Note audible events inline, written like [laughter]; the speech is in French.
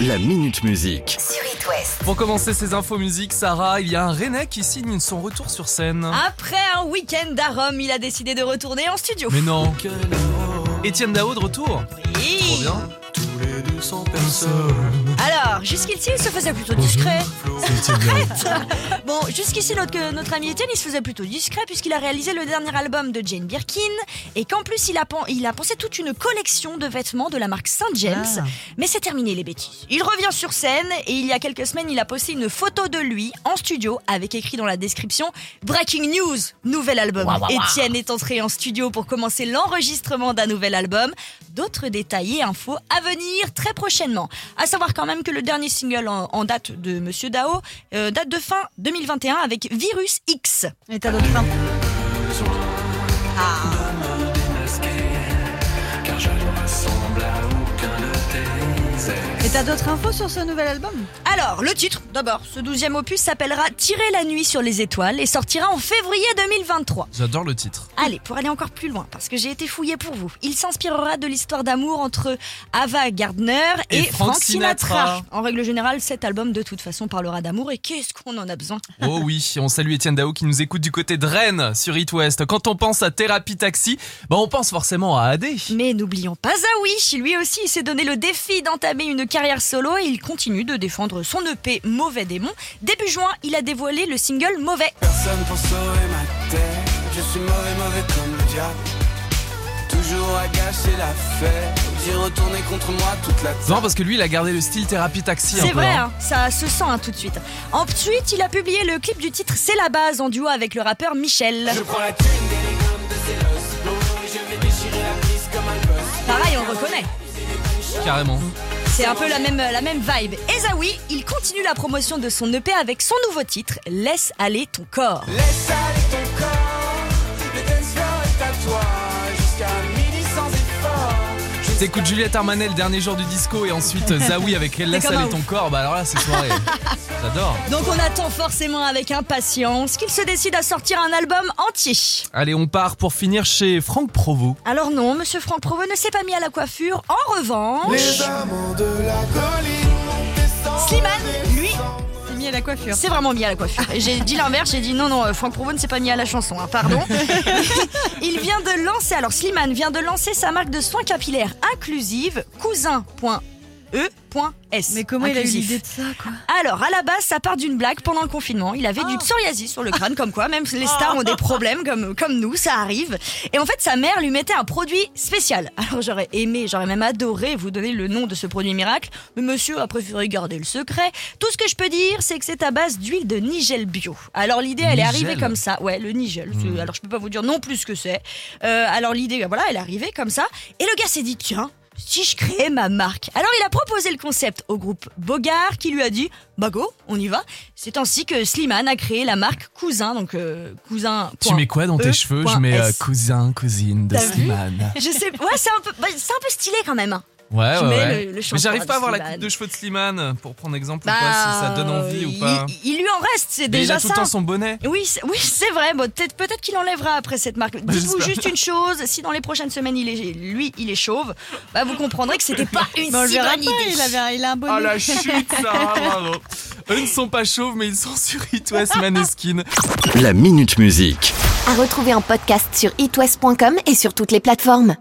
La Minute Musique. sur It West. Pour commencer ces infos musique, Sarah, il y a un Rennais qui signe son retour sur scène. Après un week-end à Rome, il a décidé de retourner en studio. Mais non. Étienne Dao de retour. Oui. Trop bien. Alors, jusqu'ici, il se faisait plutôt discret. [laughs] Bon, jusqu'ici, notre, notre ami Étienne, il se faisait plutôt discret puisqu'il a réalisé le dernier album de Jane Birkin et qu'en plus, il a, pen- il a pensé toute une collection de vêtements de la marque Saint James. Mais c'est terminé les bêtises. Il revient sur scène et il y a quelques semaines, il a posté une photo de lui en studio avec écrit dans la description Breaking News, nouvel album. Étienne est entré en studio pour commencer l'enregistrement d'un nouvel album. D'autres détails et infos à venir très prochainement. À savoir quand même que le dernier single en, en date de Monsieur Dao euh, date de fin 2021 avec Virus X. Et t'as d'autres infos Et t'as d'autres infos sur ce nouvel album? Alors, le titre, d'abord, ce douzième opus s'appellera Tirer la nuit sur les étoiles et sortira en février 2023. J'adore le titre. Allez, pour aller encore plus loin, parce que j'ai été fouillé pour vous, il s'inspirera de l'histoire d'amour entre Ava Gardner et, Et Frank Frank Sinatra. Sinatra. En règle générale, cet album de toute façon parlera d'amour et qu'est-ce qu'on en a besoin? Oh oui, on salue Étienne Dao qui nous écoute du côté de Rennes sur It West. Quand on pense à Thérapie Taxi, bah on pense forcément à AD. Mais n'oublions pas Zawish, lui aussi il s'est donné le défi d'entamer une carrière solo et il continue de défendre son EP Mauvais Démon. Début juin, il a dévoilé le single Mauvais. Personne pour sauver ma tête. Je suis mauvais, mauvais comme le diable. Toujours à gâcher la fête. Retourné contre moi toute la Non, parce que lui, il a gardé le style Thérapie Taxi. C'est vrai, hein. hein, ça se sent hein, tout de suite. Ensuite, il a publié le clip du titre C'est la base en duo avec le rappeur Michel. Je prends la thune des grammes de Zélos Blow et je vais déchirer la piste comme un boss. Pareil, on reconnaît. Carrément. C'est un peu la même, la même vibe. Et Zawi, il continue la promotion de son EP avec son nouveau titre Laisse aller ton corps. T'écoutes Juliette Armanet le dernier jour du disco et ensuite euh, Zawi avec Laisse comme un aller ton corps. Bah alors là, c'est soirée. [laughs] J'adore. Donc on attend forcément avec impatience qu'il se décide à sortir un album entier. Allez, on part pour finir chez Franck Provo. Alors non, Monsieur Franck Provo ne s'est pas mis à la coiffure. En revanche, Les amants de la colline. Slimane, lui, mis à la coiffure. C'est vraiment mis à la coiffure. J'ai dit l'inverse, j'ai dit non, non, euh, Franck Provo ne s'est pas mis à la chanson, hein, pardon. [laughs] Il vient de lancer, alors Slimane vient de lancer sa marque de soins capillaires inclusive, cousin.e.s. Mais comment il a eu Inclusif. l'idée de ça, quoi Alors, à la base, ça part d'une blague pendant le confinement. Il avait du psoriasis sur le crâne, comme quoi, même les stars ont des [laughs] problèmes comme, comme nous, ça arrive. Et en fait, sa mère lui mettait un produit spécial. [laughs] Alors, j'aurais aimé, j'aurais même adoré vous donner le nom de ce produit miracle, mais monsieur a préféré garder le secret. Tout ce que je peux dire, c'est que c'est à base d'huile de Nigel bio. Alors, l'idée, elle est arrivée comme ça. Ouais, le Nigel. C'est- Alors, je peux pas vous dire non plus ce que c'est. Euh, alors, l'idée, voilà, elle est arrivée comme ça. Et le gars s'est dit, tiens, si je créais ma marque. Alors il a proposé le concept au groupe Bogart qui lui a dit bah go, on y va. C'est ainsi que Slimane a créé la marque Cousin, donc euh, Cousin. Tu mets quoi dans tes E cheveux? Je mets euh, cousin, cousine de Slimane. Je sais, ouais, c'est un peu, bah, c'est un peu stylé quand même. Ouais, ouais, mets ouais. le- le Mais j'arrive pas à voir la coupe de cheveux de Slimane pour prendre exemple Bah, ou pas, si ça donne envie ou pas. Il, lui en reste, c'est Mais il déjà a tout ça. le temps son bonnet. Oui, c'est- oui, c'est vrai. Bon, peut-être peut-être qu'il enlèvera après cette marque. [laughs] Dites-vous j'espère. juste une chose si dans les prochaines semaines il est lui il est chauve, bah vous comprendrez que c'était pas une [laughs] Mais on le si bonne idée. il, avait, il a un bonnet. Ah la chute, Sarah, [laughs] bravo. Eux ne sont pas chauves, mais ils sont sur It West Maneskin. La Minute Musique. À retrouver en podcast sur itwest.com et sur toutes les plateformes.